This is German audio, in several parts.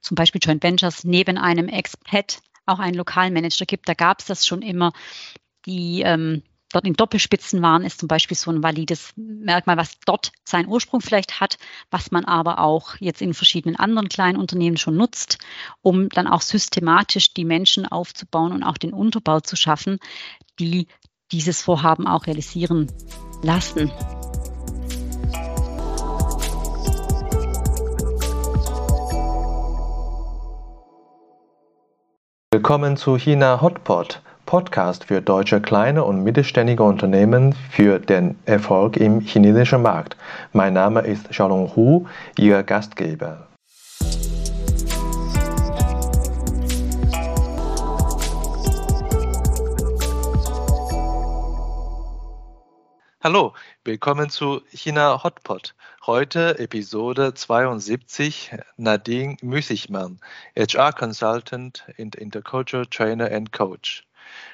zum Beispiel Joint Ventures neben einem Expat auch einen Lokalmanager gibt. Da gab es das schon immer. Die ähm, dort in Doppelspitzen waren, ist zum Beispiel so ein valides Merkmal, was dort seinen Ursprung vielleicht hat, was man aber auch jetzt in verschiedenen anderen kleinen Unternehmen schon nutzt, um dann auch systematisch die Menschen aufzubauen und auch den Unterbau zu schaffen, die dieses Vorhaben auch realisieren lassen. Willkommen zu China Hotpot, Podcast für deutsche kleine und mittelständige Unternehmen für den Erfolg im chinesischen Markt. Mein Name ist Xiaolong Hu, Ihr Gastgeber. Hallo, willkommen zu China Hotpot. Heute Episode 72, Nadine Müßigmann, HR Consultant und Intercultural Trainer and Coach.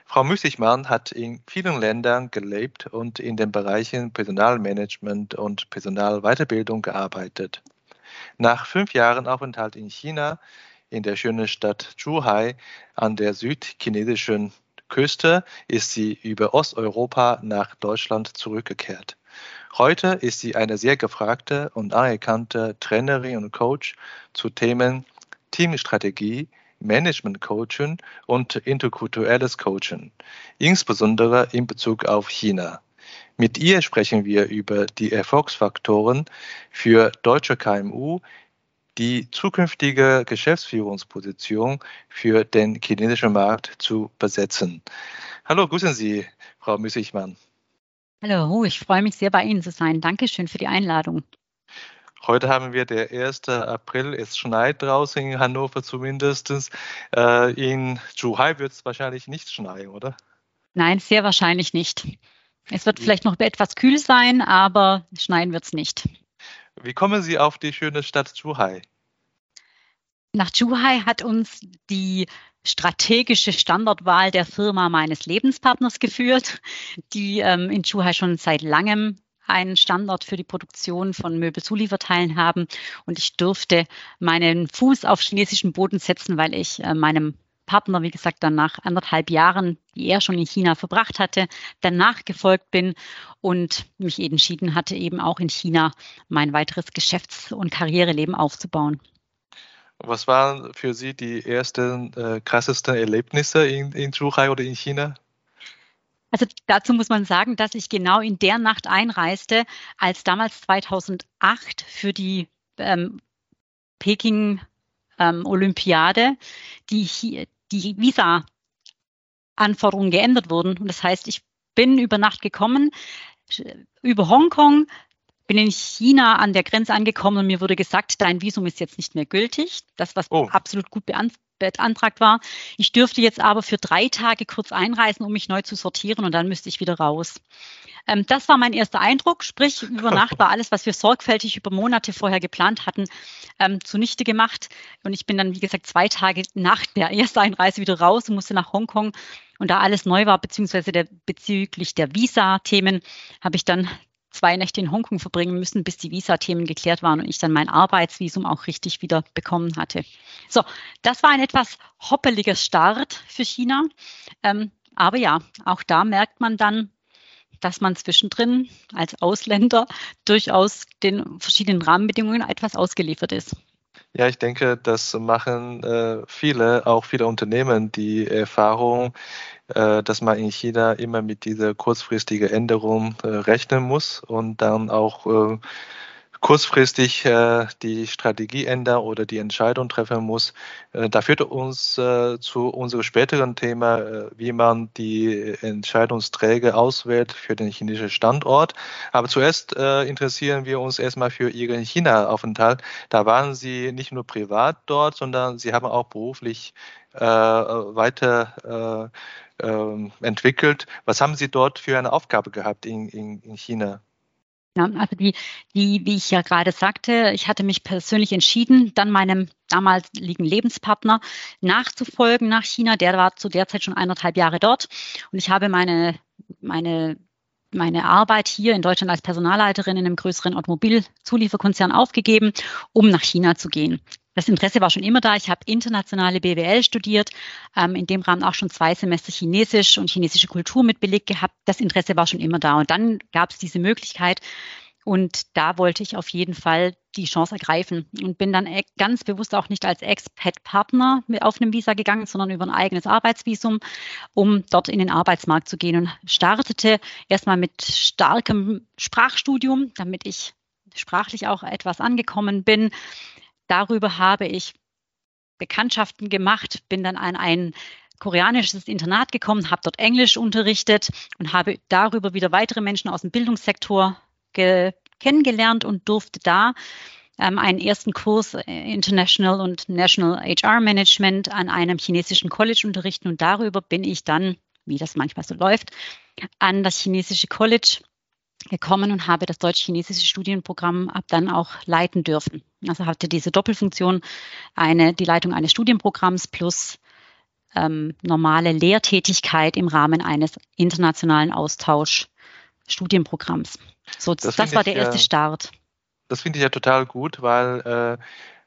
Frau Müßigmann hat in vielen Ländern gelebt und in den Bereichen Personalmanagement und Personalweiterbildung gearbeitet. Nach fünf Jahren Aufenthalt in China, in der schönen Stadt Zhuhai an der südchinesischen Küste ist sie über Osteuropa nach Deutschland zurückgekehrt. Heute ist sie eine sehr gefragte und anerkannte Trainerin und Coach zu Themen Teamstrategie, Management Coaching und interkulturelles Coaching, insbesondere in Bezug auf China. Mit ihr sprechen wir über die Erfolgsfaktoren für deutsche KMU die zukünftige Geschäftsführungsposition für den chinesischen Markt zu besetzen. Hallo, grüßen Sie, Frau Müßigmann. Hallo, ich freue mich sehr, bei Ihnen zu sein. Dankeschön für die Einladung. Heute haben wir der 1. April. Es schneit draußen in Hannover zumindest. Äh, in Zhuhai wird es wahrscheinlich nicht schneien, oder? Nein, sehr wahrscheinlich nicht. Es wird vielleicht noch etwas kühl sein, aber schneien wird es nicht. Wie kommen Sie auf die schöne Stadt Zhuhai? Nach Zhuhai hat uns die strategische Standortwahl der Firma meines Lebenspartners geführt, die ähm, in Zhuhai schon seit langem einen Standort für die Produktion von Möbelzulieferteilen haben. Und ich durfte meinen Fuß auf chinesischen Boden setzen, weil ich äh, meinem Partner, wie gesagt, dann nach anderthalb Jahren, die er schon in China verbracht hatte, danach gefolgt bin und mich entschieden hatte, eben auch in China mein weiteres Geschäfts- und Karriereleben aufzubauen. Was waren für Sie die ersten äh, krassesten Erlebnisse in, in Zhuhai oder in China? Also dazu muss man sagen, dass ich genau in der Nacht einreiste, als damals 2008 für die ähm, Peking ähm, Olympiade die, die Visa-Anforderungen geändert wurden. Und das heißt, ich bin über Nacht gekommen, über Hongkong, bin in China an der Grenze angekommen und mir wurde gesagt, dein Visum ist jetzt nicht mehr gültig. Das, was oh. absolut gut beantragt war. Ich dürfte jetzt aber für drei Tage kurz einreisen, um mich neu zu sortieren und dann müsste ich wieder raus. Ähm, das war mein erster Eindruck, sprich über Nacht war alles, was wir sorgfältig über Monate vorher geplant hatten, ähm, zunichte gemacht. Und ich bin dann, wie gesagt, zwei Tage nach der ersten Einreise wieder raus und musste nach Hongkong. Und da alles neu war, beziehungsweise der, bezüglich der Visa-Themen, habe ich dann zwei Nächte in Hongkong verbringen müssen, bis die Visa-Themen geklärt waren und ich dann mein Arbeitsvisum auch richtig wieder bekommen hatte. So, das war ein etwas hoppeliger Start für China. Ähm, aber ja, auch da merkt man dann, dass man zwischendrin als Ausländer durchaus den verschiedenen Rahmenbedingungen etwas ausgeliefert ist. Ja, ich denke, das machen äh, viele, auch viele Unternehmen, die Erfahrung, äh, dass man in China immer mit dieser kurzfristigen Änderung äh, rechnen muss und dann auch äh, kurzfristig äh, die Strategie ändern oder die Entscheidung treffen muss. Äh, da führt uns äh, zu unserem späteren Thema, äh, wie man die Entscheidungsträger auswählt für den chinesischen Standort. Aber zuerst äh, interessieren wir uns erstmal für Ihren China-Aufenthalt. Da waren Sie nicht nur privat dort, sondern Sie haben auch beruflich äh, weiter ähm, entwickelt. Was haben Sie dort für eine Aufgabe gehabt in, in, in China? Ja, also die, die, wie ich ja gerade sagte, ich hatte mich persönlich entschieden, dann meinem damaligen Lebenspartner nachzufolgen nach China. Der war zu der Zeit schon eineinhalb Jahre dort und ich habe meine, meine meine Arbeit hier in Deutschland als Personalleiterin in einem größeren Automobilzulieferkonzern aufgegeben, um nach China zu gehen. Das Interesse war schon immer da. Ich habe internationale BWL studiert, ähm, in dem Rahmen auch schon zwei Semester Chinesisch und chinesische Kultur mit belegt gehabt. Das Interesse war schon immer da. Und dann gab es diese Möglichkeit, und da wollte ich auf jeden Fall die Chance ergreifen und bin dann e-, ganz bewusst auch nicht als Expat-Partner auf einem Visa gegangen, sondern über ein eigenes Arbeitsvisum, um dort in den Arbeitsmarkt zu gehen und startete erstmal mit starkem Sprachstudium, damit ich sprachlich auch etwas angekommen bin. Darüber habe ich Bekanntschaften gemacht, bin dann an ein koreanisches Internat gekommen, habe dort Englisch unterrichtet und habe darüber wieder weitere Menschen aus dem Bildungssektor kennengelernt und durfte da ähm, einen ersten Kurs äh, International und National HR Management an einem chinesischen College unterrichten und darüber bin ich dann, wie das manchmal so läuft, an das chinesische College gekommen und habe das deutsch-chinesische Studienprogramm ab dann auch leiten dürfen. Also hatte diese Doppelfunktion, eine, die Leitung eines Studienprogramms plus ähm, normale Lehrtätigkeit im Rahmen eines internationalen Austausch-Studienprogramms. So, das, das war der erste Start. Das finde ich ja total gut, weil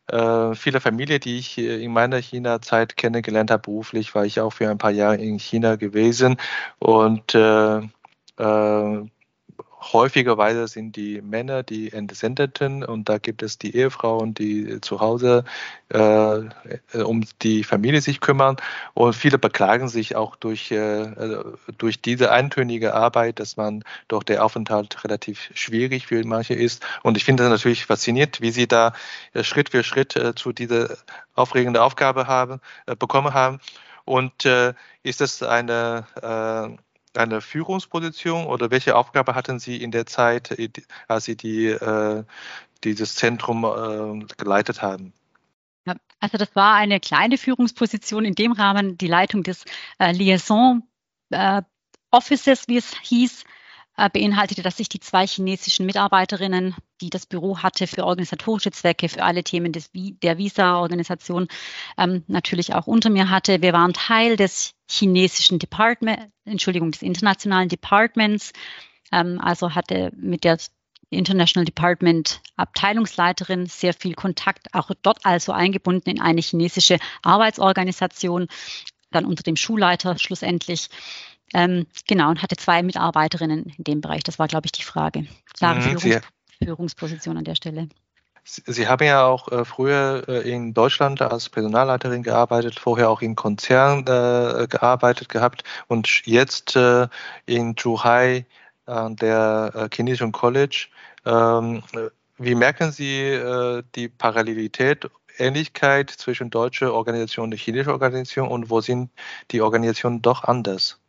äh, äh, viele Familien, die ich in meiner China-Zeit kennengelernt habe, beruflich, war ich auch für ein paar Jahre in China gewesen und äh, äh häufigerweise sind die Männer die Entsendeten und da gibt es die Ehefrauen, die zu Hause äh, um die Familie sich kümmern. Und viele beklagen sich auch durch, äh, durch diese eintönige Arbeit, dass man doch der Aufenthalt relativ schwierig für manche ist. Und ich finde das natürlich fasziniert, wie sie da äh, Schritt für Schritt äh, zu dieser aufregenden Aufgabe haben, äh, bekommen haben. Und äh, ist das eine eine Führungsposition oder welche Aufgabe hatten Sie in der Zeit, äh, als Sie die, äh, dieses Zentrum äh, geleitet haben? Also das war eine kleine Führungsposition in dem Rahmen, die Leitung des äh, Liaison äh, Offices, wie es hieß, äh, beinhaltete, dass ich die zwei chinesischen Mitarbeiterinnen, die das Büro hatte für organisatorische Zwecke, für alle Themen des, der Visa-Organisation, ähm, natürlich auch unter mir hatte. Wir waren Teil des chinesischen Department, Entschuldigung, des internationalen Departments, ähm, also hatte mit der International Department Abteilungsleiterin sehr viel Kontakt, auch dort also eingebunden in eine chinesische Arbeitsorganisation, dann unter dem Schulleiter schlussendlich. Ähm, genau, und hatte zwei Mitarbeiterinnen in dem Bereich. Das war, glaube ich, die Frage. Klare mhm, Führungs Führungsposition an der Stelle. Sie haben ja auch äh, früher äh, in Deutschland als Personalleiterin gearbeitet, vorher auch in Konzernen äh, gearbeitet gehabt und jetzt äh, in Zhuhai an der äh, chinesischen College. Ähm, wie merken Sie äh, die Parallelität, Ähnlichkeit zwischen deutscher Organisation und chinesischer Organisation und wo sind die Organisationen doch anders?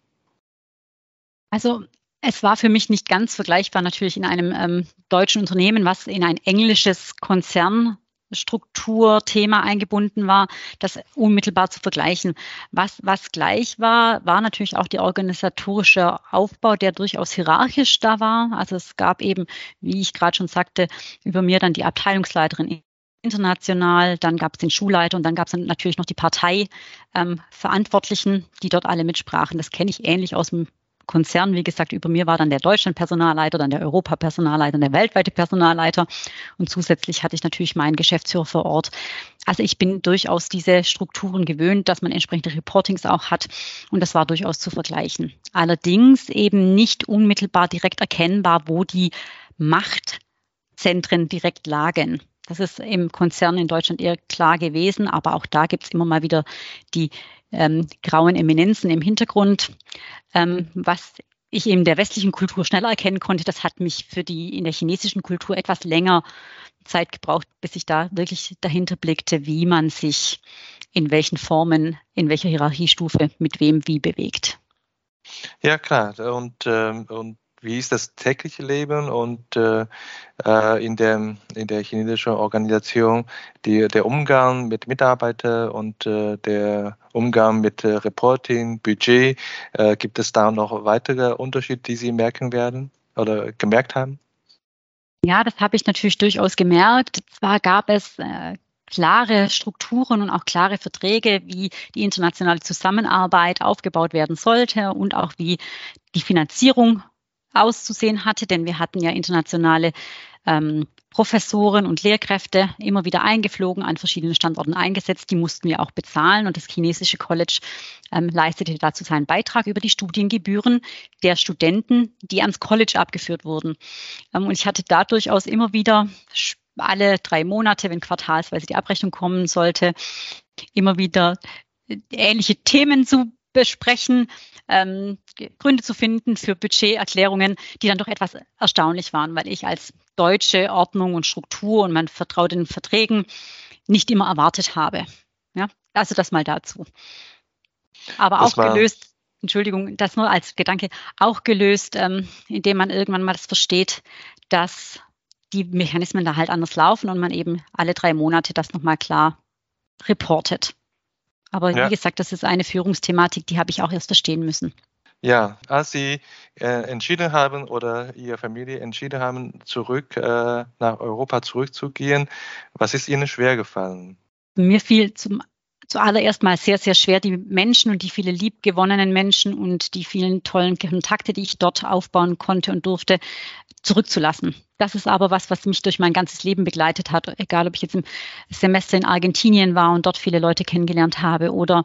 Also es war für mich nicht ganz vergleichbar, natürlich in einem ähm, deutschen Unternehmen, was in ein englisches Konzernstrukturthema eingebunden war, das unmittelbar zu vergleichen. Was, was gleich war, war natürlich auch der organisatorische Aufbau, der durchaus hierarchisch da war. Also es gab eben, wie ich gerade schon sagte, über mir dann die Abteilungsleiterin international, dann gab es den Schulleiter und dann gab es natürlich noch die Parteiverantwortlichen, ähm, die dort alle mitsprachen. Das kenne ich ähnlich aus dem Konzern, wie gesagt, über mir war dann der Deutschland-Personalleiter, dann der Europa-Personalleiter, der weltweite Personalleiter und zusätzlich hatte ich natürlich meinen Geschäftsführer vor Ort. Also ich bin durchaus diese Strukturen gewöhnt, dass man entsprechende Reportings auch hat und das war durchaus zu vergleichen. Allerdings eben nicht unmittelbar direkt erkennbar, wo die Machtzentren direkt lagen. Das ist im Konzern in Deutschland eher klar gewesen, aber auch da gibt es immer mal wieder die ähm, grauen Eminenzen im Hintergrund. Ähm, was ich in der westlichen Kultur schneller erkennen konnte, das hat mich für die in der chinesischen Kultur etwas länger Zeit gebraucht, bis ich da wirklich dahinter blickte, wie man sich in welchen Formen, in welcher Hierarchiestufe mit wem wie bewegt. Ja, klar. Und, ähm, und wie ist das tägliche Leben und äh, äh, in, der, in der chinesischen Organisation die, der Umgang mit Mitarbeitern und äh, der Umgang mit äh, Reporting, Budget. Äh, gibt es da noch weitere Unterschiede, die Sie merken werden oder gemerkt haben? Ja, das habe ich natürlich durchaus gemerkt. Zwar gab es äh, klare Strukturen und auch klare Verträge, wie die internationale Zusammenarbeit aufgebaut werden sollte und auch wie die Finanzierung auszusehen hatte, denn wir hatten ja internationale ähm, Professoren und Lehrkräfte immer wieder eingeflogen, an verschiedenen Standorten eingesetzt. Die mussten wir auch bezahlen und das chinesische College ähm, leistete dazu seinen Beitrag über die Studiengebühren der Studenten, die ans College abgeführt wurden. Ähm, und ich hatte da durchaus immer wieder alle drei Monate, wenn quartalsweise die Abrechnung kommen sollte, immer wieder äh, ähnliche Themen zu besprechen, ähm, Gründe zu finden für Budgeterklärungen, die dann doch etwas erstaunlich waren, weil ich als deutsche Ordnung und Struktur und man vertraut den Verträgen nicht immer erwartet habe. Ja, also das mal dazu. Aber das auch gelöst, Entschuldigung, das nur als Gedanke, auch gelöst, ähm, indem man irgendwann mal das versteht, dass die Mechanismen da halt anders laufen und man eben alle drei Monate das nochmal klar reportet. Aber ja. wie gesagt, das ist eine Führungsthematik, die habe ich auch erst verstehen müssen. Ja, als Sie äh, entschieden haben oder Ihre Familie entschieden haben, zurück äh, nach Europa zurückzugehen, was ist Ihnen schwer gefallen? Mir fiel zum zuallererst mal sehr, sehr schwer, die Menschen und die viele liebgewonnenen Menschen und die vielen tollen Kontakte, die ich dort aufbauen konnte und durfte, zurückzulassen. Das ist aber was, was mich durch mein ganzes Leben begleitet hat, egal ob ich jetzt im Semester in Argentinien war und dort viele Leute kennengelernt habe oder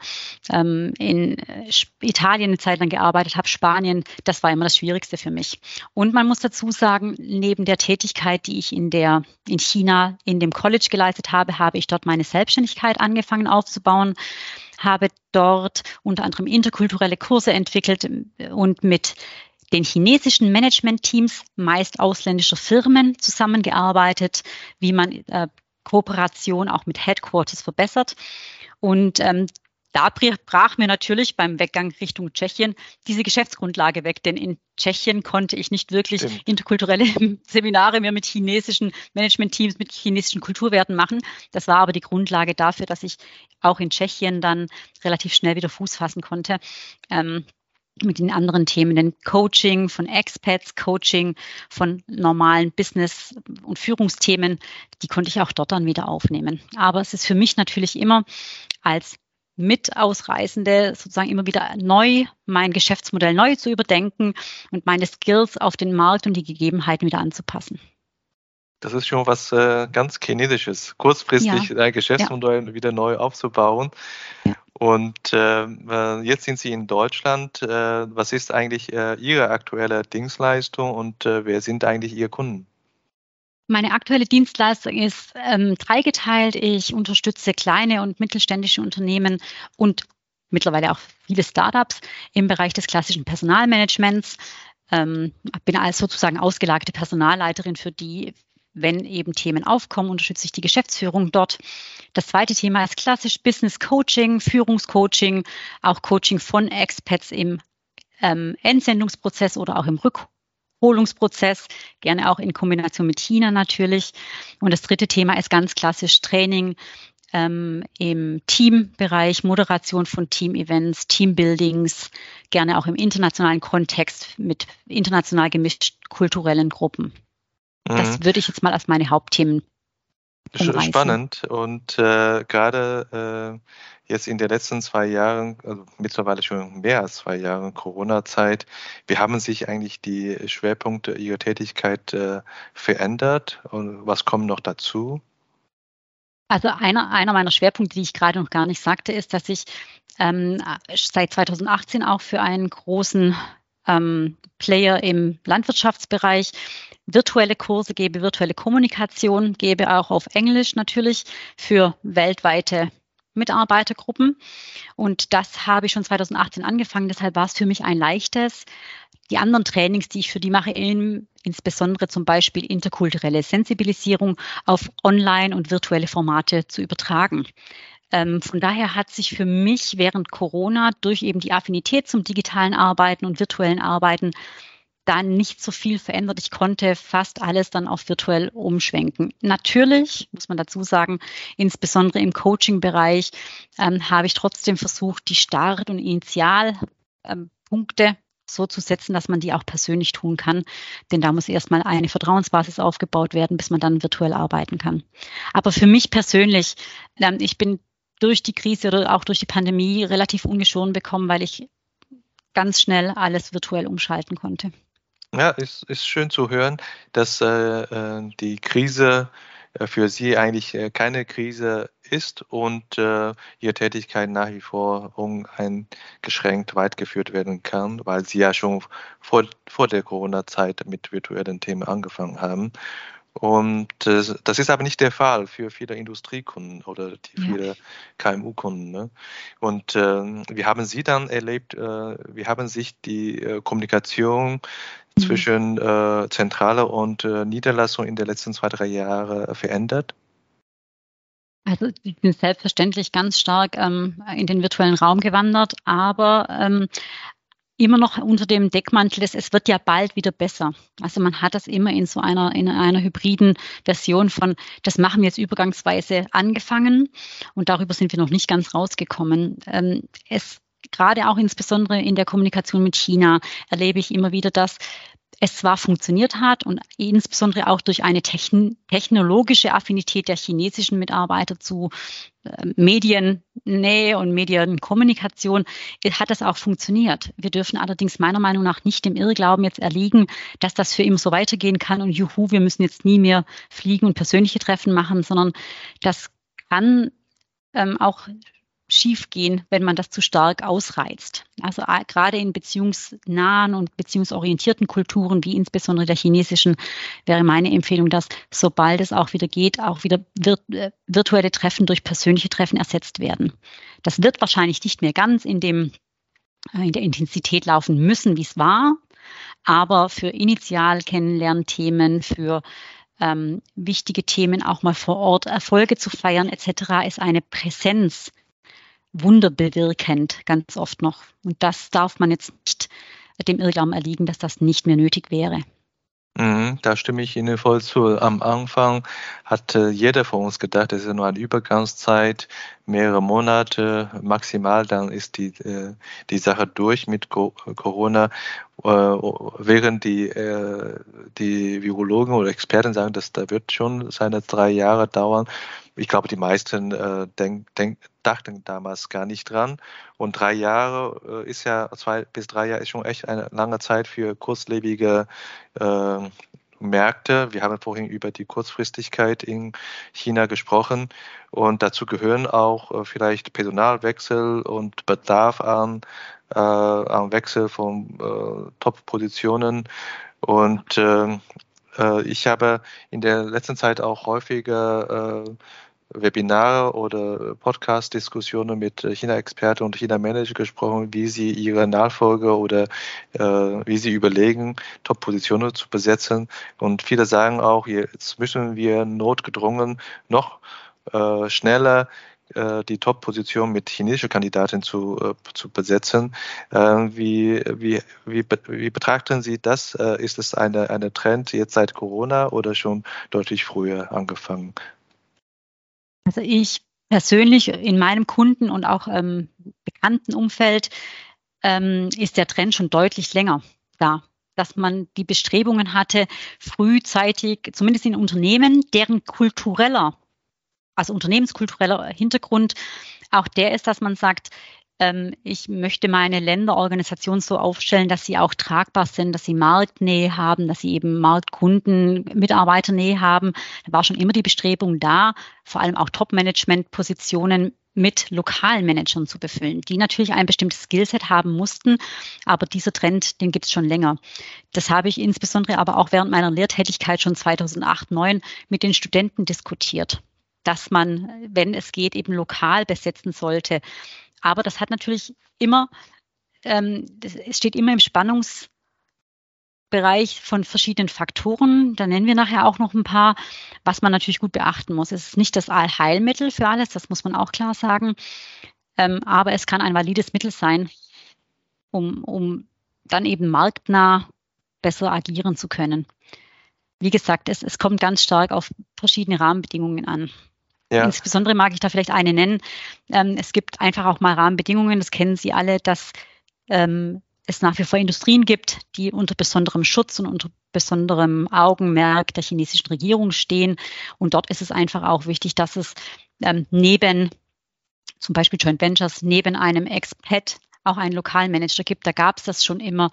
ähm, in äh, Italien eine Zeit lang gearbeitet habe, Spanien, das war immer das Schwierigste für mich. Und man muss dazu sagen, neben der Tätigkeit, die ich in der in China in dem College geleistet habe, habe ich dort meine Selbstständigkeit angefangen aufzubauen habe dort unter anderem interkulturelle Kurse entwickelt und mit den chinesischen Management-Teams meist ausländischer Firmen zusammengearbeitet, wie man äh, Kooperation auch mit Headquarters verbessert. Und ähm, da brach mir natürlich beim Weggang Richtung Tschechien diese Geschäftsgrundlage weg, denn in Tschechien konnte ich nicht wirklich Stimmt. interkulturelle Seminare mehr mit chinesischen Management-Teams, mit chinesischen Kulturwerten machen. Das war aber die Grundlage dafür, dass ich auch in Tschechien dann relativ schnell wieder Fuß fassen konnte. Ähm, mit den anderen Themen, denn Coaching von Expats, Coaching von normalen Business- und Führungsthemen, die konnte ich auch dort dann wieder aufnehmen. Aber es ist für mich natürlich immer als Mitausreisende sozusagen immer wieder neu mein Geschäftsmodell neu zu überdenken und meine Skills auf den Markt und die Gegebenheiten wieder anzupassen. Das ist schon was äh, ganz Chinesisches, kurzfristig ja. ein Geschäftsmodell ja. wieder neu aufzubauen. Ja. Und ähm, äh, jetzt sind Sie in Deutschland. Äh, was ist eigentlich äh, Ihre aktuelle Dienstleistung und äh, wer sind eigentlich Ihre Kunden? Meine aktuelle Dienstleistung ist ähm, dreigeteilt. Ich unterstütze kleine und mittelständische Unternehmen und mittlerweile auch viele Startups im Bereich des klassischen Personalmanagements. Ähm, bin als sozusagen ausgelagerte Personalleiterin für die wenn eben Themen aufkommen, unterstütze ich die Geschäftsführung dort. Das zweite Thema ist klassisch Business Coaching, Führungscoaching, auch Coaching von Expats im ähm, Entsendungsprozess oder auch im Rückholungsprozess, gerne auch in Kombination mit China natürlich. Und das dritte Thema ist ganz klassisch Training ähm, im Teambereich, Moderation von Team-Events, Teambuildings, gerne auch im internationalen Kontext mit international gemischt kulturellen Gruppen. Das mhm. würde ich jetzt mal als meine Hauptthemen umreißen. Spannend und äh, gerade äh, jetzt in den letzten zwei Jahren, also mittlerweile schon mehr als zwei Jahre Corona-Zeit, wie haben sich eigentlich die Schwerpunkte Ihrer Tätigkeit äh, verändert und was kommt noch dazu? Also einer, einer meiner Schwerpunkte, die ich gerade noch gar nicht sagte, ist, dass ich ähm, seit 2018 auch für einen großen ähm, Player im Landwirtschaftsbereich virtuelle Kurse gebe, virtuelle Kommunikation gebe, auch auf Englisch natürlich für weltweite Mitarbeitergruppen. Und das habe ich schon 2018 angefangen. Deshalb war es für mich ein leichtes, die anderen Trainings, die ich für die mache, in, insbesondere zum Beispiel interkulturelle Sensibilisierung auf online und virtuelle Formate zu übertragen. Ähm, von daher hat sich für mich während Corona durch eben die Affinität zum digitalen Arbeiten und virtuellen Arbeiten dann nicht so viel verändert. Ich konnte fast alles dann auf virtuell umschwenken. Natürlich, muss man dazu sagen, insbesondere im Coaching-Bereich ähm, habe ich trotzdem versucht, die Start- und Initialpunkte ähm, so zu setzen, dass man die auch persönlich tun kann. Denn da muss erstmal eine Vertrauensbasis aufgebaut werden, bis man dann virtuell arbeiten kann. Aber für mich persönlich, ähm, ich bin durch die Krise oder auch durch die Pandemie relativ ungeschoren bekommen, weil ich ganz schnell alles virtuell umschalten konnte. Ja, es ist schön zu hören, dass äh, äh die Krise äh, für Sie eigentlich äh, keine Krise ist und äh, Ihre Tätigkeit nach wie vor uneingeschränkt weitergeführt werden kann, weil Sie ja schon vor, vor der Corona-Zeit mit virtuellen Themen angefangen haben. Und äh, das ist aber nicht der Fall für viele Industriekunden oder die viele ja. KMU-Kunden. Ne? Und äh, wie haben Sie dann erlebt, äh, wie haben sich die äh, Kommunikation mhm. zwischen äh, Zentrale und äh, Niederlassung in den letzten zwei, drei Jahren verändert? Also ich bin selbstverständlich ganz stark ähm, in den virtuellen Raum gewandert, aber ähm, immer noch unter dem Deckmantel des, es wird ja bald wieder besser. Also man hat das immer in so einer, in einer hybriden Version von, das machen wir jetzt übergangsweise angefangen und darüber sind wir noch nicht ganz rausgekommen. Ähm, es gerade auch insbesondere in der Kommunikation mit China erlebe ich immer wieder, dass es zwar funktioniert hat und insbesondere auch durch eine technologische Affinität der chinesischen Mitarbeiter zu äh, Mediennähe und Medienkommunikation hat das auch funktioniert. Wir dürfen allerdings meiner Meinung nach nicht dem Irrglauben jetzt erliegen, dass das für immer so weitergehen kann und juhu, wir müssen jetzt nie mehr fliegen und persönliche Treffen machen, sondern das kann ähm, auch schiefgehen, wenn man das zu stark ausreizt. Also äh, gerade in beziehungsnahen und beziehungsorientierten Kulturen, wie insbesondere der chinesischen, wäre meine Empfehlung, dass sobald es auch wieder geht, auch wieder äh, virtuelle Treffen durch persönliche Treffen ersetzt werden. Das wird wahrscheinlich nicht mehr ganz in dem äh, in der Intensität laufen müssen, wie es war, aber für initial Kennenlernthemen, für ähm, wichtige Themen auch mal vor Ort Erfolge zu feiern etc. ist eine Präsenz Wunder bewirkend, ganz oft noch. Und das darf man jetzt nicht dem Irrglauben erliegen, dass das nicht mehr nötig wäre. Mhm, da stimme ich Ihnen voll zu. Am Anfang hatte jeder von uns gedacht, das ist nur eine Übergangszeit, mehrere Monate maximal, dann ist die, äh, die Sache durch mit Corona. Äh, während die, äh, die Virologen oder Experten sagen, dass da wird schon seine drei Jahre dauern. Ich glaube, die meisten denk, denk, dachten damals gar nicht dran. Und drei Jahre ist ja, zwei bis drei Jahre ist schon echt eine lange Zeit für kurzlebige äh, Märkte. Wir haben vorhin über die Kurzfristigkeit in China gesprochen und dazu gehören auch äh, vielleicht Personalwechsel und Bedarf an, äh, an Wechsel von äh, Top-Positionen. Und ähm, äh, ich habe in der letzten Zeit auch häufiger äh, Webinare oder Podcast-Diskussionen mit China-Experten und China-Manager gesprochen, wie sie ihre Nachfolger oder äh, wie sie überlegen, Top-Positionen zu besetzen. Und viele sagen auch, jetzt müssen wir notgedrungen noch äh, schneller äh, die Top-Position mit chinesischen Kandidaten zu, äh, zu besetzen. Äh, wie, wie, wie, wie betrachten Sie das? Ist es eine, eine Trend jetzt seit Corona oder schon deutlich früher angefangen? Also ich persönlich in meinem Kunden und auch ähm, bekannten Umfeld ähm, ist der Trend schon deutlich länger da, dass man die Bestrebungen hatte, frühzeitig, zumindest in Unternehmen, deren kultureller, also unternehmenskultureller Hintergrund auch der ist, dass man sagt, ich möchte meine Länderorganisation so aufstellen, dass sie auch tragbar sind, dass sie Marktnähe haben, dass sie eben Marktkunden, Mitarbeiternähe haben. Da war schon immer die Bestrebung da, vor allem auch Top-Management-Positionen mit lokalen Managern zu befüllen, die natürlich ein bestimmtes Skillset haben mussten, aber dieser Trend, den gibt es schon länger. Das habe ich insbesondere aber auch während meiner Lehrtätigkeit schon 2008, 2009 mit den Studenten diskutiert, dass man, wenn es geht, eben lokal besetzen sollte. Aber das hat natürlich immer, ähm, es steht immer im Spannungsbereich von verschiedenen Faktoren. Da nennen wir nachher auch noch ein paar, was man natürlich gut beachten muss. Es ist nicht das Allheilmittel für alles, das muss man auch klar sagen. Ähm, aber es kann ein valides Mittel sein, um, um dann eben marktnah besser agieren zu können. Wie gesagt, es, es kommt ganz stark auf verschiedene Rahmenbedingungen an. Ja. Insbesondere mag ich da vielleicht eine nennen. Ähm, es gibt einfach auch mal Rahmenbedingungen, das kennen Sie alle, dass ähm, es nach wie vor Industrien gibt, die unter besonderem Schutz und unter besonderem Augenmerk der chinesischen Regierung stehen. Und dort ist es einfach auch wichtig, dass es ähm, neben zum Beispiel Joint Ventures, neben einem Expat auch einen Lokalmanager gibt. Da gab es das schon immer.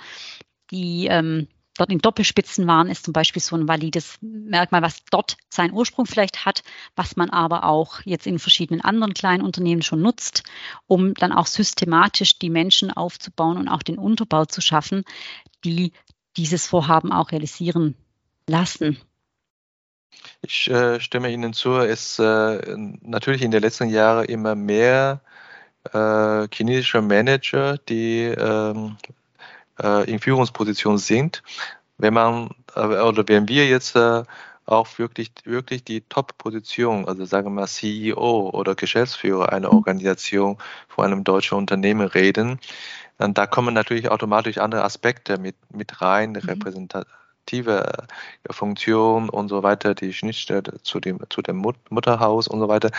Die ähm, dort in Doppelspitzen waren, ist zum Beispiel so ein valides Merkmal, was dort seinen Ursprung vielleicht hat, was man aber auch jetzt in verschiedenen anderen kleinen Unternehmen schon nutzt, um dann auch systematisch die Menschen aufzubauen und auch den Unterbau zu schaffen, die dieses Vorhaben auch realisieren lassen. Ich äh, stimme Ihnen zu. Es äh, natürlich in den letzten Jahren immer mehr äh, chinesische Manager, die ähm, äh, in Führungsposition sind. Wenn man äh, oder wenn wir jetzt äh, auch wirklich, wirklich die Top-Position, also sagen wir mal CEO oder Geschäftsführer einer Organisation von einem deutschen Unternehmen reden, dann da kommen natürlich automatisch andere Aspekte mit, mit rein, mhm. Aktive äh, Funktion und so weiter, die Schnittstelle zu dem, zu dem Mutterhaus und so weiter.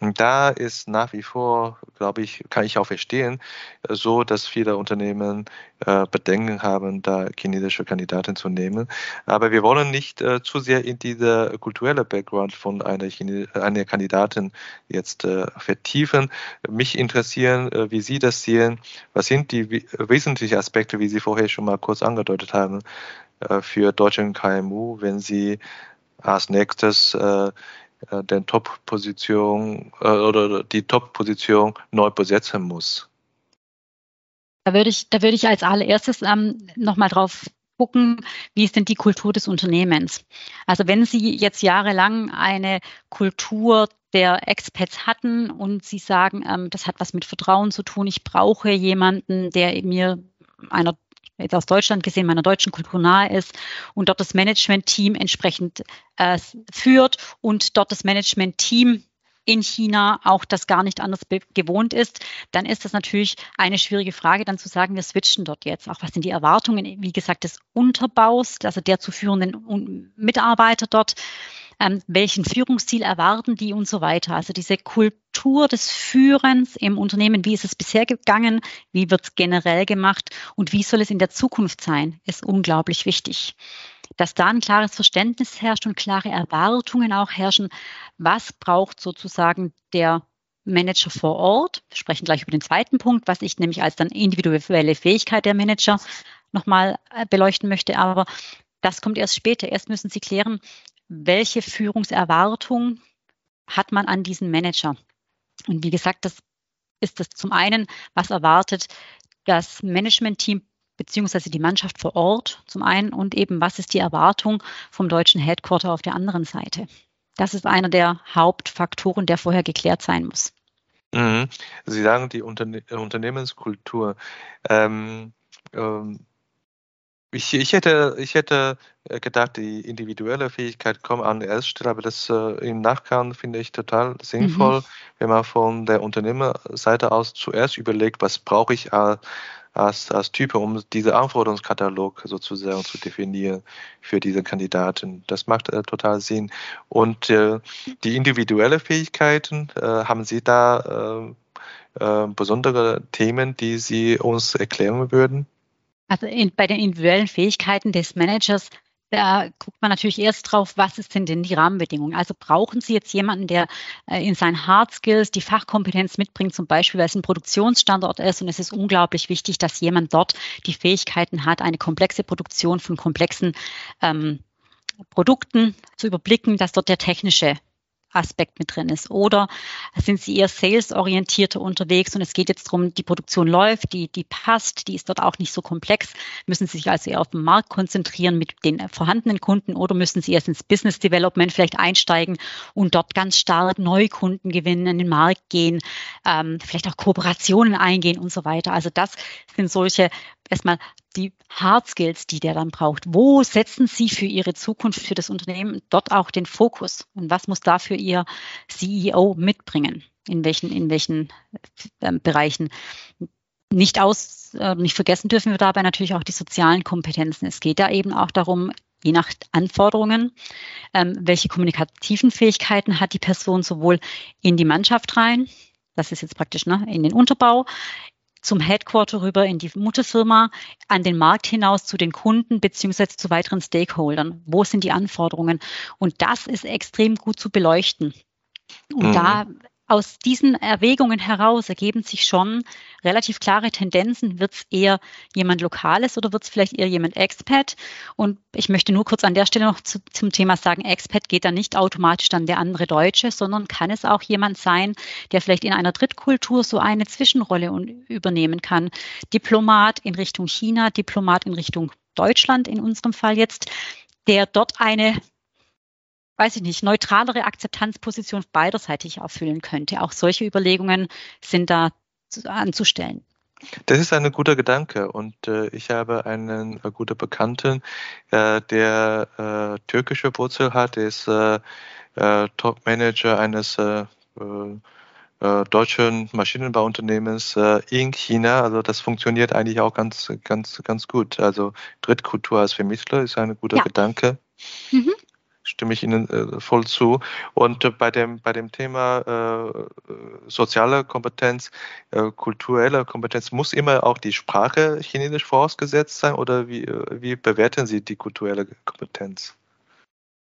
Und da ist nach wie vor, glaube ich, kann ich auch verstehen, so, dass viele Unternehmen äh, Bedenken haben, da chinesische Kandidaten zu nehmen. Aber wir wollen nicht äh, zu sehr in diese kulturelle Background von einer, Chine einer Kandidatin jetzt äh, vertiefen. Mich interessieren, äh, wie Sie das sehen. Was sind die wesentlichen Aspekte, wie Sie vorher schon mal kurz angedeutet haben, für deutsche KMU, wenn sie als nächstes äh, äh, den Top-Position oder die Top-Position neu besetzen muss? Da würde ich, da würde ich als allererstes ähm, nochmal drauf gucken, wie ist denn die Kultur des Unternehmens? Also wenn Sie jetzt jahrelang eine Kultur der Expats hatten und Sie sagen, ähm, das hat was mit Vertrauen zu tun, ich brauche jemanden, der mir einer jetzt aus Deutschland gesehen, meiner deutschen Kultur nahe ist und dort das Management-Team entsprechend äh, führt und dort das Management-Team in China auch das gar nicht anders gewohnt ist, dann ist das natürlich eine schwierige Frage, dann zu sagen, wir switchen dort jetzt. Auch was sind die Erwartungen, wie gesagt, des Unterbaus, also der zu führenden Mitarbeiter dort ähm, welchen Führungsstil erwarten die und so weiter. Also diese Kultur des Führens im Unternehmen, wie ist es bisher gegangen, wie wird es generell gemacht und wie soll es in der Zukunft sein, ist unglaublich wichtig. Dass da ein klares Verständnis herrscht und klare Erwartungen auch herrschen, was braucht sozusagen der Manager vor Ort. Wir sprechen gleich über den zweiten Punkt, was ich nämlich als dann individuelle Fähigkeit der Manager nochmal äh, beleuchten möchte. Aber das kommt erst später. Erst müssen Sie klären, welche Führungserwartung hat man an diesen Manager? Und wie gesagt, das ist das zum einen, was erwartet das Management-Team beziehungsweise die Mannschaft vor Ort zum einen und eben was ist die Erwartung vom deutschen Headquarter auf der anderen Seite. Das ist einer der Hauptfaktoren, der vorher geklärt sein muss. Mhm. Sie sagen die Unterne Unternehmenskultur. Ähm, ähm, ich, ich, hätte, ich hätte äh, gedacht, die individuelle Fähigkeit kommt an erster Stelle, aber das äh, im Nachgang finde ich total sinnvoll, mhm. wenn man von der Unternehmerseite aus zuerst überlegt, was brauche ich als, als, als Typ, um diesen Anforderungskatalog sozusagen zu definieren für diese Kandidaten. Das macht äh, total Sinn. Und äh, die individuelle Fähigkeiten, äh, haben Sie da äh, besondere Themen, die Sie uns erklären würden? Also in, bei den individuellen Fähigkeiten des Managers, da guckt man natürlich erst drauf, was sind denn die Rahmenbedingungen. Also brauchen Sie jetzt jemanden, der äh, in seinen Hard Skills die Fachkompetenz mitbringt, zum Beispiel, weil es ein Produktionsstandort ist und es ist unglaublich wichtig, dass jemand dort die Fähigkeiten hat, eine komplexe Produktion von komplexen ähm, Produkten zu überblicken, dass dort der technische Aspekt mit drin ist? Oder sind Sie eher salesorientierter unterwegs und es geht jetzt darum, die Produktion läuft, die, die passt, die ist dort auch nicht so komplex. Müssen Sie sich also eher auf den Markt konzentrieren mit den vorhandenen Kunden oder müssen Sie erst ins Business Development vielleicht einsteigen und dort ganz stark Neukunden gewinnen, in den Markt gehen, ähm, vielleicht auch Kooperationen eingehen und so weiter. Also das sind solche erstmal die Hard Skills, die der dann braucht. Wo setzen Sie für Ihre Zukunft, für das Unternehmen dort auch den Fokus? Und was muss dafür Ihr CEO mitbringen? In welchen, in welchen äh, Bereichen? Nicht aus, äh, nicht vergessen dürfen wir dabei natürlich auch die sozialen Kompetenzen. Es geht da eben auch darum, je nach Anforderungen, ähm, welche kommunikativen Fähigkeiten hat die Person sowohl in die Mannschaft rein, das ist jetzt praktisch ne, in den Unterbau, zum Headquarter rüber in die Mutterfirma, an den Markt hinaus zu den Kunden beziehungsweise zu weiteren Stakeholdern. Wo sind die Anforderungen? Und das ist extrem gut zu beleuchten. Und mhm. da aus diesen Erwägungen heraus ergeben sich schon relativ klare Tendenzen. Wird es eher jemand Lokales oder wird es vielleicht eher jemand Expat? Und ich möchte nur kurz an der Stelle noch zu, zum Thema sagen, Expat geht da nicht automatisch dann der andere Deutsche, sondern kann es auch jemand sein, der vielleicht in einer Drittkultur so eine Zwischenrolle übernehmen kann. Diplomat in Richtung China, Diplomat in Richtung Deutschland in unserem Fall jetzt, der dort eine weiß ich nicht, neutralere Akzeptanzposition beiderseitig erfüllen könnte. Auch solche Überlegungen sind da anzustellen. Das ist ein guter Gedanke und äh, ich habe einen äh, guten Bekannten, äh, der äh, türkische Wurzel hat, der ist äh, äh, Top-Manager eines deutschen Maschinenbauunternehmens in China. Also das funktioniert eigentlich auch ganz, ganz, ganz gut. Also Drittkultur als Vermittler ist ein guter ja. Gedanke. Mhm stimme ich Ihnen äh, voll zu. Und äh, bei, dem, bei dem Thema äh, soziale Kompetenz, äh, kulturelle Kompetenz, muss immer auch die Sprache chinesisch vorausgesetzt sein oder wie, äh, wie bewerten Sie die kulturelle Kompetenz?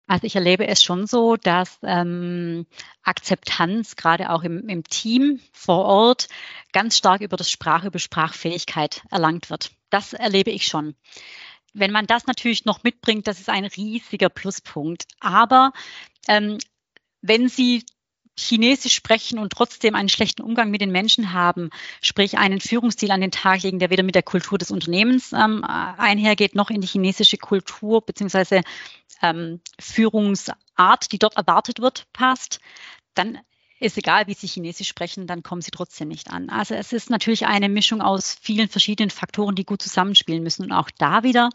Also ich erlebe es schon so, dass ähm, Akzeptanz gerade auch im, im Team vor Ort ganz stark über das Sprache, über Sprachfähigkeit erlangt wird. Das erlebe ich schon wenn man das natürlich noch mitbringt, das ist ein riesiger Pluspunkt. Aber ähm, wenn Sie Chinesisch sprechen und trotzdem einen schlechten Umgang mit den Menschen haben, sprich einen Führungsstil an den Tag legen, der weder mit der Kultur des Unternehmens ähm, einhergeht, noch in die chinesische Kultur beziehungsweise ähm, Führungsart, die dort erwartet wird, passt, dann ist egal, wie Sie Chinesisch sprechen, dann kommen Sie trotzdem nicht an. Also es ist natürlich eine Mischung aus vielen verschiedenen Faktoren, die gut zusammenspielen müssen. Und auch da wieder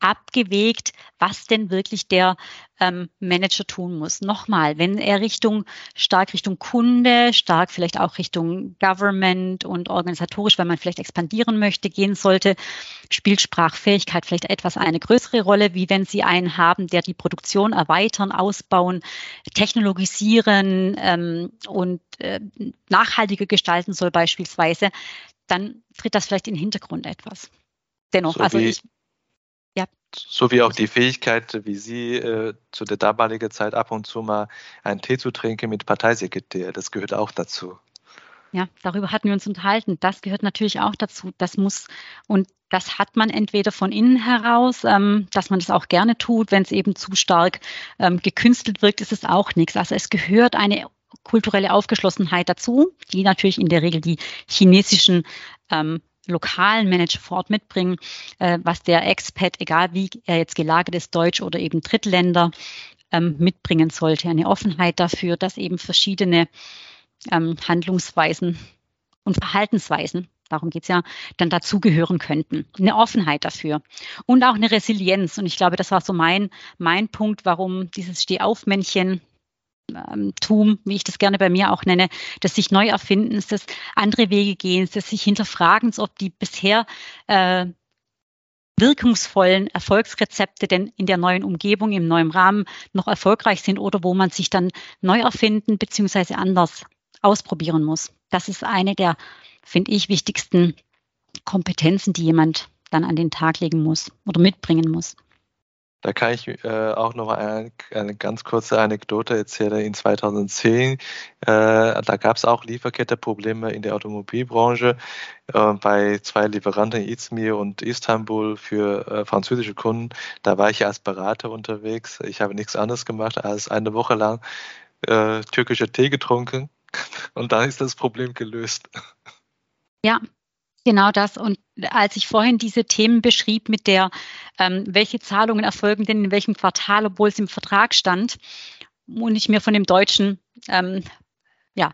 abgewegt, was denn wirklich der ähm, Manager tun muss. Nochmal, wenn er Richtung, stark Richtung Kunde, stark vielleicht auch Richtung Government und organisatorisch, weil man vielleicht expandieren möchte, gehen sollte, spielt Sprachfähigkeit vielleicht etwas eine größere Rolle, wie wenn Sie einen haben, der die Produktion erweitern, ausbauen, technologisieren ähm, und äh, nachhaltiger gestalten soll beispielsweise, dann tritt das vielleicht in den Hintergrund etwas. Dennoch, so also ich ja. So wie auch die Fähigkeit, wie Sie äh, zu der damaligen Zeit ab und zu mal einen Tee zu trinken mit Parteisekretär, das gehört auch dazu. Ja, darüber hatten wir uns unterhalten. Das gehört natürlich auch dazu. Das muss und das hat man entweder von innen heraus, ähm, dass man das auch gerne tut. Wenn es eben zu stark ähm, gekünstelt wirkt, ist es auch nichts. Also es gehört eine kulturelle Aufgeschlossenheit dazu, die natürlich in der Regel die chinesischen ähm, lokalen Manager vor Ort mitbringen, äh, was der Expat, egal wie er jetzt gelagert ist, Deutsch oder eben Drittländer, ähm, mitbringen sollte. Eine Offenheit dafür, dass eben verschiedene ähm, Handlungsweisen und Verhaltensweisen, darum geht's ja, dann dazugehören könnten. Eine Offenheit dafür und auch eine Resilienz. Und ich glaube, das war so mein, mein Punkt, warum dieses Stehaufmännchen ähm, Tum, wie ich das gerne bei mir auch nenne, des sich neu erfindens, des andere Wege gehens, des sich hinterfragens, ob die bisher äh, wirkungsvollen Erfolgsrezepte denn in der neuen Umgebung, im neuen Rahmen noch erfolgreich sind oder wo man sich dann neu erfinden bzw. anders ausprobieren muss. Das ist eine der, finde ich, wichtigsten Kompetenzen, die jemand dann an den Tag legen muss oder mitbringen muss. Da kann ich äh, auch noch eine, eine, ganz kurze Anekdote erzählen. In 2010, äh, da gab es auch Lieferkettenprobleme in der Automobilbranche äh, bei zwei Lieferanten, Izmir und Istanbul, für äh, französische Kunden. Da war ich als Berater unterwegs. Ich habe nichts anderes gemacht, als eine Woche lang äh, türkischer Tee getrunken. Und da ist das Problem gelöst. Ja, Genau das. Und als ich vorhin diese Themen beschrieb mit der, ähm, welche Zahlungen erfolgen denn in welchem Quartal, obwohl es im Vertrag stand, und ich mir von dem deutschen ähm, ja,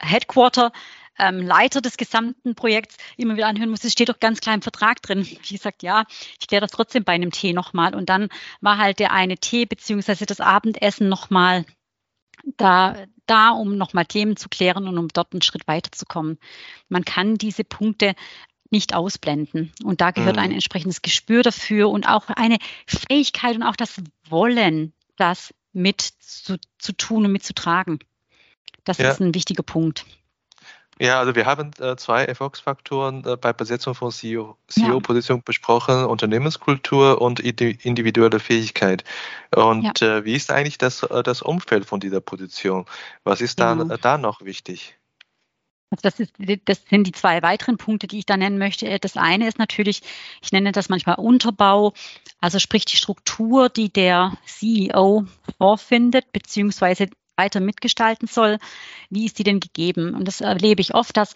Headquarter ähm, Leiter des gesamten Projekts immer wieder anhören muss, es steht doch ganz klar im Vertrag drin. Ich gesagt, ja, ich kläre das trotzdem bei einem Tee nochmal. Und dann war halt der eine Tee beziehungsweise das Abendessen nochmal da, da, um nochmal Themen zu klären und um dort einen Schritt weiterzukommen. Man kann diese Punkte nicht ausblenden. Und da gehört mhm. ein entsprechendes Gespür dafür und auch eine Fähigkeit und auch das Wollen, das mit zu, zu tun und mitzutragen. Das ja. ist ein wichtiger Punkt. Ja, also wir haben äh, zwei Erfolgsfaktoren äh, bei Besetzung von CEO-Positionen ja. besprochen, Unternehmenskultur und individuelle Fähigkeit. Und ja. äh, wie ist eigentlich das, äh, das Umfeld von dieser Position? Was ist da, genau. da noch wichtig? Also das, ist, das sind die zwei weiteren Punkte, die ich da nennen möchte. Das eine ist natürlich, ich nenne das manchmal Unterbau, also sprich die Struktur, die der CEO vorfindet, beziehungsweise weiter mitgestalten soll. Wie ist die denn gegeben? Und das erlebe ich oft, dass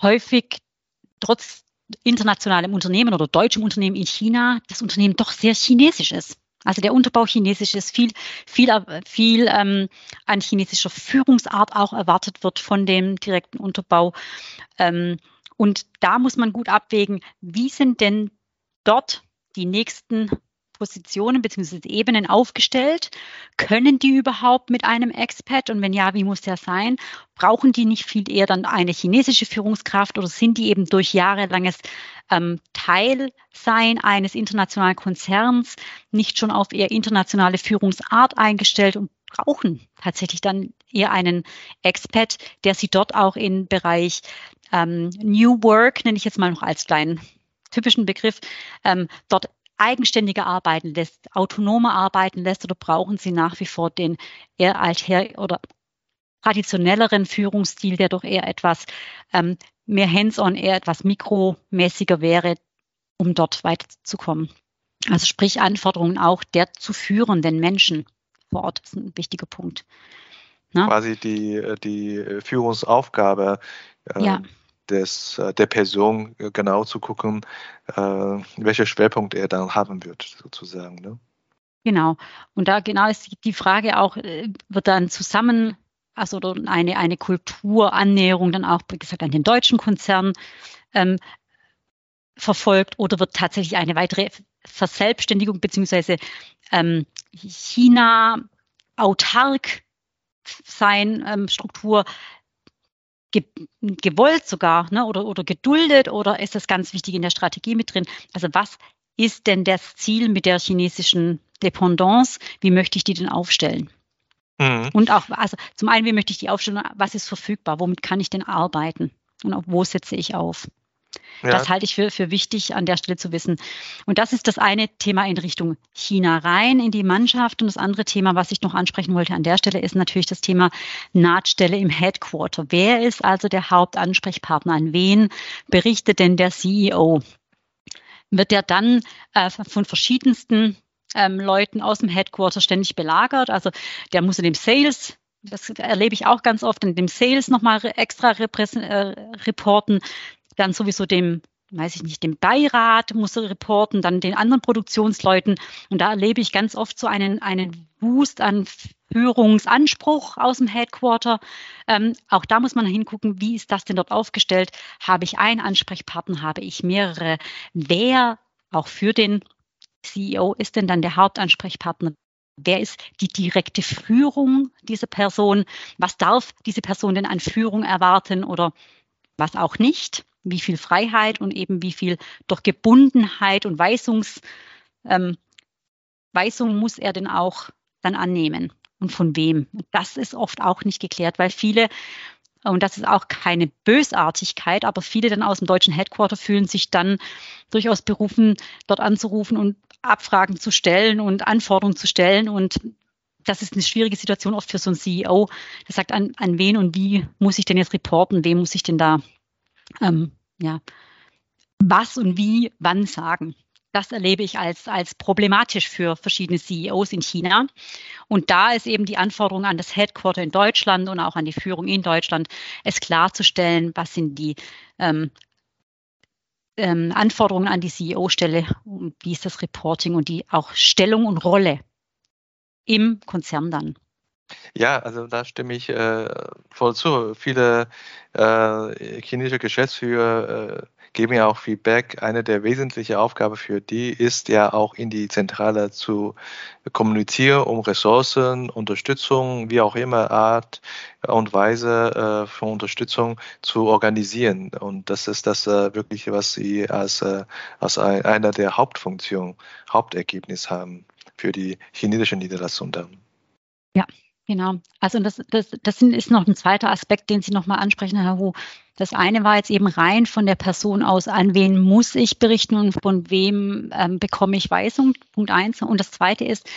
häufig trotz internationalem Unternehmen oder deutschem Unternehmen in China das Unternehmen doch sehr chinesisch ist. Also der Unterbau chinesisch ist, viel, viel, viel ähm, an chinesischer Führungsart auch erwartet wird von dem direkten Unterbau. Ähm, und da muss man gut abwägen, wie sind denn dort die nächsten Positionen bzw. Ebenen aufgestellt? Können die überhaupt mit einem Expat? Und wenn ja, wie muss der sein? Brauchen die nicht viel eher dann eine chinesische Führungskraft oder sind die eben durch jahrelanges ähm, Teilsein eines internationalen Konzerns nicht schon auf eher internationale Führungsart eingestellt und brauchen tatsächlich dann eher einen Expat, der sie dort auch im Bereich ähm, New Work, nenne ich jetzt mal noch als kleinen typischen Begriff, ähm, dort eigenständiger arbeiten lässt, autonomer arbeiten lässt oder brauchen Sie nach wie vor den eher alther oder traditionelleren Führungsstil, der doch eher etwas ähm, mehr hands-on, eher etwas mikromäßiger wäre, um dort weiterzukommen. Also sprich Anforderungen auch der zu führenden Menschen vor Ort ist ein wichtiger Punkt. Ne? Quasi die, äh, die Führungsaufgabe. Äh, ja des, äh, der Person äh, genau zu gucken, äh, welcher Schwerpunkt er dann haben wird, sozusagen. Ne? Genau. Und da genau ist die Frage auch, wird dann zusammen, also eine, eine Kulturannäherung dann auch, wie gesagt, an den deutschen Konzern ähm, verfolgt oder wird tatsächlich eine weitere Verselbstständigung beziehungsweise ähm, China autark sein ähm, Struktur gewollt sogar ne, oder, oder geduldet oder ist das ganz wichtig in der Strategie mit drin? Also was ist denn das Ziel mit der chinesischen Dependance? Wie möchte ich die denn aufstellen? Mhm. Und auch, also zum einen, wie möchte ich die aufstellen? Was ist verfügbar? Womit kann ich denn arbeiten? Und wo setze ich auf? Ja. Das halte ich für, für wichtig an der Stelle zu wissen. Und das ist das eine Thema in Richtung China rein in die Mannschaft. Und das andere Thema, was ich noch ansprechen wollte an der Stelle, ist natürlich das Thema Nahtstelle im Headquarter. Wer ist also der Hauptansprechpartner? An wen berichtet denn der CEO? Wird der dann äh, von verschiedensten ähm, Leuten aus dem Headquarter ständig belagert? Also der muss in dem Sales das erlebe ich auch ganz oft in dem Sales nochmal extra äh, reporten dann sowieso dem weiß ich nicht, dem Beirat muss reporten, dann den anderen Produktionsleuten. Und da erlebe ich ganz oft so einen, einen Boost an Führungsanspruch aus dem Headquarter. Ähm, auch da muss man hingucken, wie ist das denn dort aufgestellt? Habe ich einen Ansprechpartner? Habe ich mehrere? Wer auch für den CEO ist denn dann der Hauptansprechpartner? Wer ist die direkte Führung dieser Person? Was darf diese Person denn an Führung erwarten oder was auch nicht? Wie viel Freiheit und eben wie viel durch Gebundenheit und Weisungs, ähm, Weisung muss er denn auch dann annehmen und von wem. Das ist oft auch nicht geklärt, weil viele, und das ist auch keine Bösartigkeit, aber viele dann aus dem deutschen Headquarter fühlen sich dann durchaus berufen, dort anzurufen und Abfragen zu stellen und Anforderungen zu stellen und das ist eine schwierige Situation oft für so einen CEO. Der sagt, an, an wen und wie muss ich denn jetzt reporten? Wem muss ich denn da ähm, ja, was und wie wann sagen. Das erlebe ich als, als problematisch für verschiedene CEOs in China. Und da ist eben die Anforderung an das Headquarter in Deutschland und auch an die Führung in Deutschland, es klarzustellen, was sind die ähm, ähm, Anforderungen an die CEO-Stelle und wie ist das Reporting und die auch Stellung und Rolle im Konzern dann. Ja, also da stimme ich äh, voll zu. Viele äh, chinesische Geschäftsführer äh, geben ja auch Feedback. Eine der wesentlichen Aufgaben für die ist ja auch in die Zentrale zu kommunizieren, um Ressourcen, Unterstützung, wie auch immer Art und Weise äh, von Unterstützung zu organisieren. Und das ist das äh, wirklich, was sie als, äh, als ein, einer der Hauptfunktionen, Hauptergebnis haben für die chinesischen Niederlassungen dann. Ja, Genau. Also das, das, das ist noch ein zweiter Aspekt, den Sie nochmal ansprechen, Herr Hu. Das eine war jetzt eben rein von der Person aus, an wen muss ich berichten und von wem ähm, bekomme ich Weisung, Punkt eins. Und das zweite ist,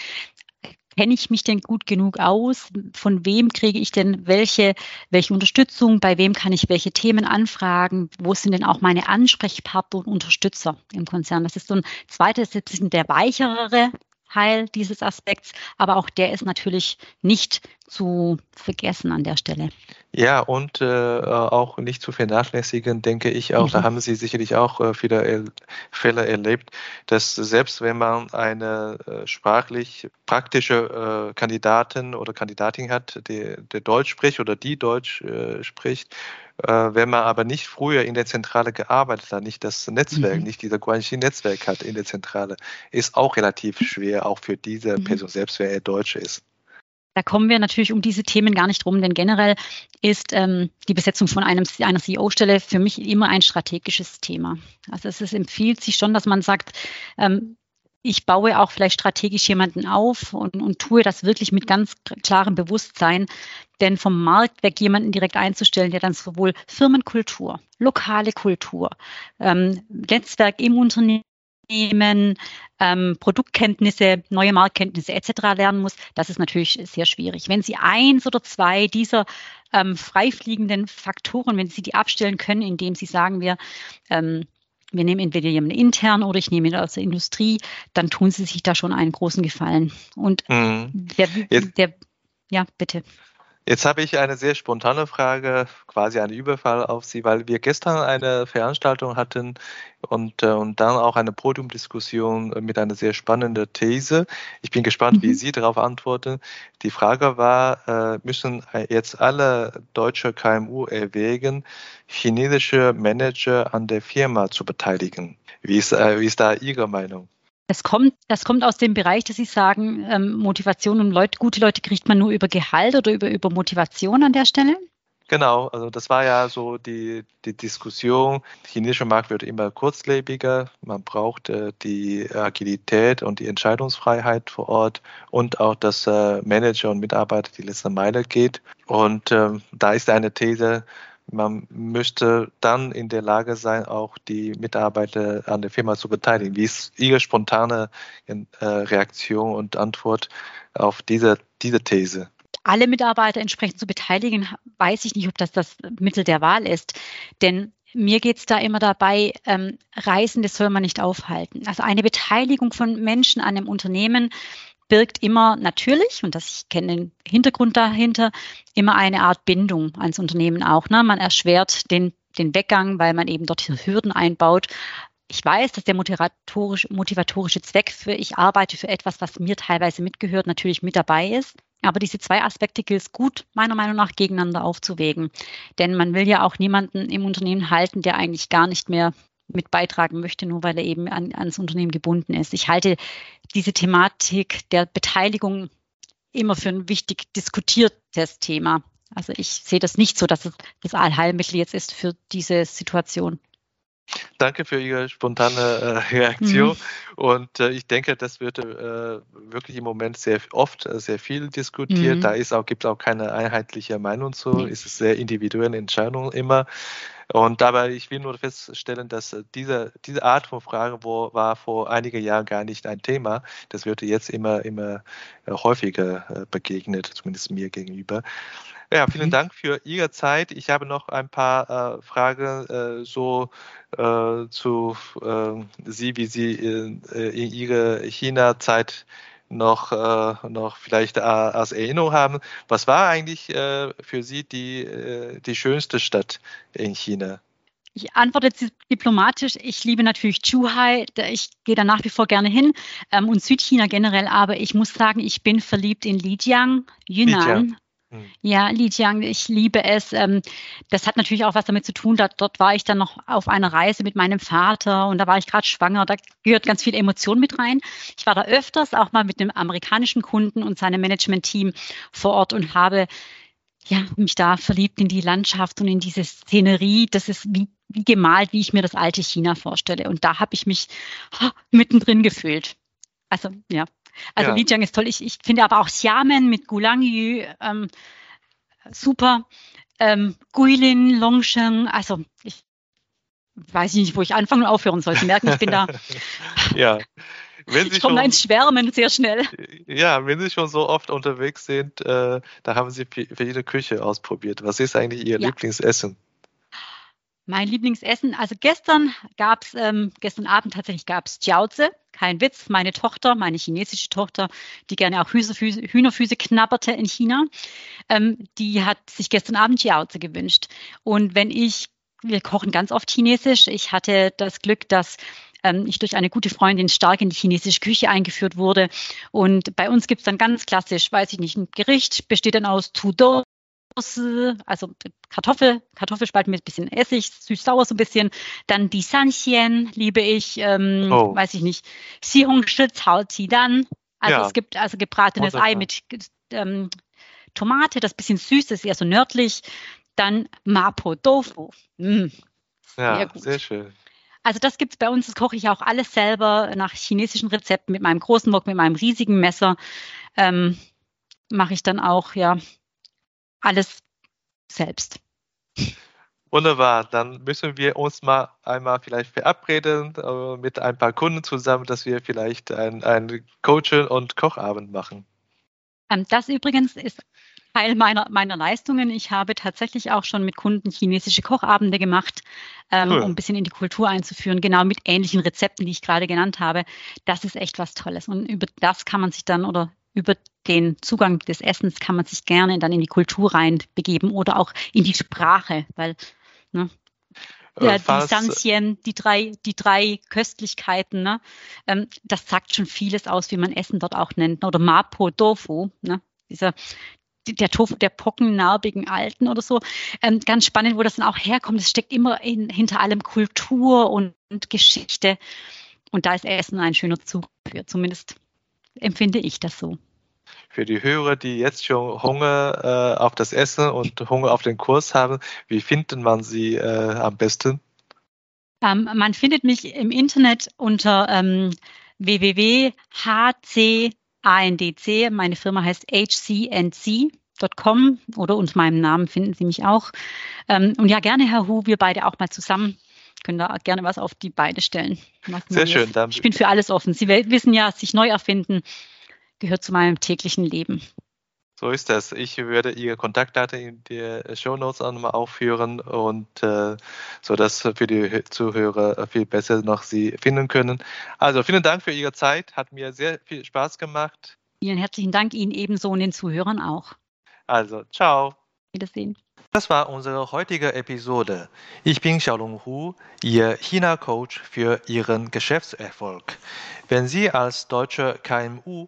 kenne ich mich denn gut genug aus? Von wem kriege ich denn welche, welche Unterstützung? Bei wem kann ich welche Themen anfragen? Wo sind denn auch meine Ansprechpartner und Unterstützer im Konzern? Das ist so ein zweites, bisschen der weichere Teil dieses Aspekts, aber auch der ist natürlich nicht zu vergessen an der Stelle. Ja, und äh, auch nicht zu vernachlässigen, denke ich auch. Mhm. Da haben Sie sicherlich auch äh, viele Fälle erlebt, dass selbst wenn man eine äh, sprachlich praktische äh, Kandidatin oder Kandidatin hat, die, der Deutsch spricht oder die Deutsch äh, spricht, äh, wenn man aber nicht früher in der Zentrale gearbeitet hat, nicht das Netzwerk, mhm. nicht dieser Guanxi-Netzwerk hat in der Zentrale, ist auch relativ schwer, auch für diese mhm. Person, selbst wenn er Deutsche ist. Da kommen wir natürlich um diese Themen gar nicht rum, denn generell ist ähm, die Besetzung von einem, einer CEO-Stelle für mich immer ein strategisches Thema. Also es ist, empfiehlt sich schon, dass man sagt, ähm, ich baue auch vielleicht strategisch jemanden auf und, und tue das wirklich mit ganz klarem Bewusstsein. Denn vom Markt weg jemanden direkt einzustellen, der dann sowohl Firmenkultur, lokale Kultur, ähm, Netzwerk im Unternehmen, ähm, Produktkenntnisse, neue Marktkenntnisse etc. lernen muss, das ist natürlich sehr schwierig. Wenn Sie eins oder zwei dieser ähm, freifliegenden Faktoren, wenn Sie die abstellen können, indem Sie sagen, wir ähm, wir nehmen entweder jemanden intern oder ich nehme ihn aus der Industrie, dann tun sie sich da schon einen großen Gefallen. Und mhm. der, der, ja, bitte. Jetzt habe ich eine sehr spontane Frage, quasi einen Überfall auf Sie, weil wir gestern eine Veranstaltung hatten und, äh, und dann auch eine Podiumdiskussion mit einer sehr spannenden These. Ich bin gespannt, mhm. wie Sie darauf antworten. Die Frage war, äh, müssen jetzt alle deutsche KMU erwägen, chinesische Manager an der Firma zu beteiligen? Wie ist, äh, wie ist da Ihre Meinung? Das kommt, das kommt aus dem Bereich, dass Sie sagen, ähm, Motivation und Leute, gute Leute kriegt man nur über Gehalt oder über, über Motivation an der Stelle? Genau, also das war ja so die, die Diskussion. Der chinesische Markt wird immer kurzlebiger. Man braucht äh, die Agilität und die Entscheidungsfreiheit vor Ort und auch, dass äh, Manager und Mitarbeiter die letzte Meile geht. Und ähm, da ist eine These, man müsste dann in der Lage sein, auch die Mitarbeiter an der Firma zu beteiligen. Wie ist Ihre spontane äh, Reaktion und Antwort auf diese, diese These? Alle Mitarbeiter entsprechend zu beteiligen, weiß ich nicht, ob das das Mittel der Wahl ist. Denn mir geht es da immer dabei, ähm, Reisende soll man nicht aufhalten. Also eine Beteiligung von Menschen an einem Unternehmen birgt immer natürlich, und das ich kenne den Hintergrund dahinter, immer eine Art Bindung ans Unternehmen auch. Ne? Man erschwert den, den Weggang, weil man eben dort Hürden einbaut. Ich weiß, dass der motivatorische, motivatorische Zweck für ich arbeite für etwas, was mir teilweise mitgehört, natürlich mit dabei ist. Aber diese zwei Aspekte gilt es gut, meiner Meinung nach, gegeneinander aufzuwägen. Denn man will ja auch niemanden im Unternehmen halten, der eigentlich gar nicht mehr mit beitragen möchte, nur weil er eben an, ans Unternehmen gebunden ist. Ich halte diese Thematik der Beteiligung immer für ein wichtig diskutiertes Thema. Also ich sehe das nicht so, dass es das Allheilmittel jetzt ist für diese Situation. Danke für Ihre spontane äh, Reaktion. Mhm. Und äh, ich denke, das wird äh, wirklich im Moment sehr oft äh, sehr viel diskutiert. Mhm. Da ist auch, gibt es auch keine einheitliche Meinung zu. Mhm. Es ist sehr individuelle Entscheidung immer. Und dabei, ich will nur feststellen, dass äh, diese, diese Art von Frage wo, war vor einigen Jahren gar nicht ein Thema. Das wird jetzt immer, immer äh, häufiger begegnet, zumindest mir gegenüber. Ja, vielen mhm. Dank für Ihre Zeit. Ich habe noch ein paar äh, Fragen äh, so äh, zu ähm, Sie, wie Sie in, äh, in Ihrer China-Zeit noch, äh, noch vielleicht als Erinnerung haben. Was war eigentlich äh, für Sie die, die schönste Stadt in China? Ich antworte diplomatisch. Ich liebe natürlich Zhuhai. Ich gehe da nach wie vor gerne hin ähm, und Südchina generell. Aber ich muss sagen, ich bin verliebt in Lijiang, Yunnan. Lijiang. Ja, Lijiang, ich liebe es. Ähm, das hat natürlich auch was damit zu tun. dort war ich dann noch auf einer Reise mit meinem Vater und da war ich gerade schwanger. Da gehört ganz viel Emotion mit rein. Ich war da öfters auch mal mit einem amerikanischen Kunden und seinem Management-Team vor Ort und habe ja, mich da verliebt in die Landschaft und in diese Szenerie. Das ist wie, wie gemalt, wie ich mir das alte China vorstelle. Und da habe ich mich ha, mittendrin gefühlt. Also ja, Also ja. Lijiang ist toll. Ich, ich finde aber auch Xiamen mit Gulangyu ähm, super. Ähm, Guilin, Longsheng, also ich weiß nicht, wo ich anfangen und aufhören soll. Sie merken, ich bin da. ja. Wenn Sie ich komme da ins Schwärmen sehr schnell. Ja, wenn Sie schon so oft unterwegs sind, äh, da haben Sie für jede Küche ausprobiert. Was ist eigentlich Ihr ja. Lieblingsessen? Mein Lieblingsessen, also gestern gab es, ähm, gestern Abend tatsächlich gab es Jiaozi, kein Witz, meine Tochter, meine chinesische Tochter, die gerne auch Hühnerfüße, Hühnerfüße knabberte in China, ähm, die hat sich gestern Abend Jiaozi gewünscht. Und wenn ich, wir kochen ganz oft chinesisch, ich hatte das Glück, dass ähm, ich durch eine gute Freundin stark in die chinesische Küche eingeführt wurde. Und bei uns gibt es dann ganz klassisch, weiß ich nicht, ein Gericht besteht dann aus Tudor, also Kartoffel, Kartoffelspalten mit ein bisschen Essig, süß-sauer so ein bisschen. Dann die Sanxian liebe ich, ähm, oh. weiß ich nicht, Xihongshi Cao dann. Also ja. es gibt also gebratenes Wunderbar. Ei mit ähm, Tomate, das bisschen süß ist, eher so nördlich. Dann Mapo Tofu. Mm, ja, sehr schön. Also das gibt es bei uns, das koche ich auch alles selber nach chinesischen Rezepten mit meinem großen Wok, mit meinem riesigen Messer. Ähm, Mache ich dann auch, ja, alles selbst. Wunderbar, dann müssen wir uns mal einmal vielleicht verabreden äh, mit ein paar Kunden zusammen, dass wir vielleicht einen ein Coaching- und Kochabend machen. Ähm, das übrigens ist Teil meiner, meiner Leistungen. Ich habe tatsächlich auch schon mit Kunden chinesische Kochabende gemacht, ähm, cool. um ein bisschen in die Kultur einzuführen, genau mit ähnlichen Rezepten, die ich gerade genannt habe. Das ist echt was Tolles. Und über das kann man sich dann oder über den Zugang des Essens kann man sich gerne dann in die Kultur reinbegeben oder auch in die Sprache, weil ne, äh, ja, die Sansien, die drei, die drei Köstlichkeiten, ne, ähm, das sagt schon vieles aus, wie man Essen dort auch nennt. Oder Mapo Tofu, ne, dieser, der Tofu der pockennarbigen Alten oder so. Ähm, ganz spannend, wo das dann auch herkommt. Es steckt immer in, hinter allem Kultur und, und Geschichte. Und da ist Essen ein schöner Zug für. Zumindest empfinde ich das so. Für die Hörer, die jetzt schon Hunger äh, auf das Essen und Hunger auf den Kurs haben, wie findet man sie äh, am besten? Ähm, man findet mich im Internet unter ähm, www.hcandc. Meine Firma heißt hcnc.com oder unter meinem Namen finden Sie mich auch. Ähm, und ja, gerne, Herr Hu, wir beide auch mal zusammen können da gerne was auf die Beine stellen. Sehr schön. Dann ich bin für alles offen. Sie wissen ja, sich neu erfinden gehört zu meinem täglichen Leben. So ist das. Ich werde Ihre Kontaktdaten in die Show Notes auch nochmal aufführen und äh, so dass für die Zuhörer viel besser noch Sie finden können. Also vielen Dank für Ihre Zeit. Hat mir sehr viel Spaß gemacht. Vielen herzlichen Dank Ihnen ebenso und den Zuhörern auch. Also, ciao. Wiedersehen. Das war unsere heutige Episode. Ich bin Xiaolong Hu, Ihr China-Coach für Ihren Geschäftserfolg. Wenn Sie als deutscher KMU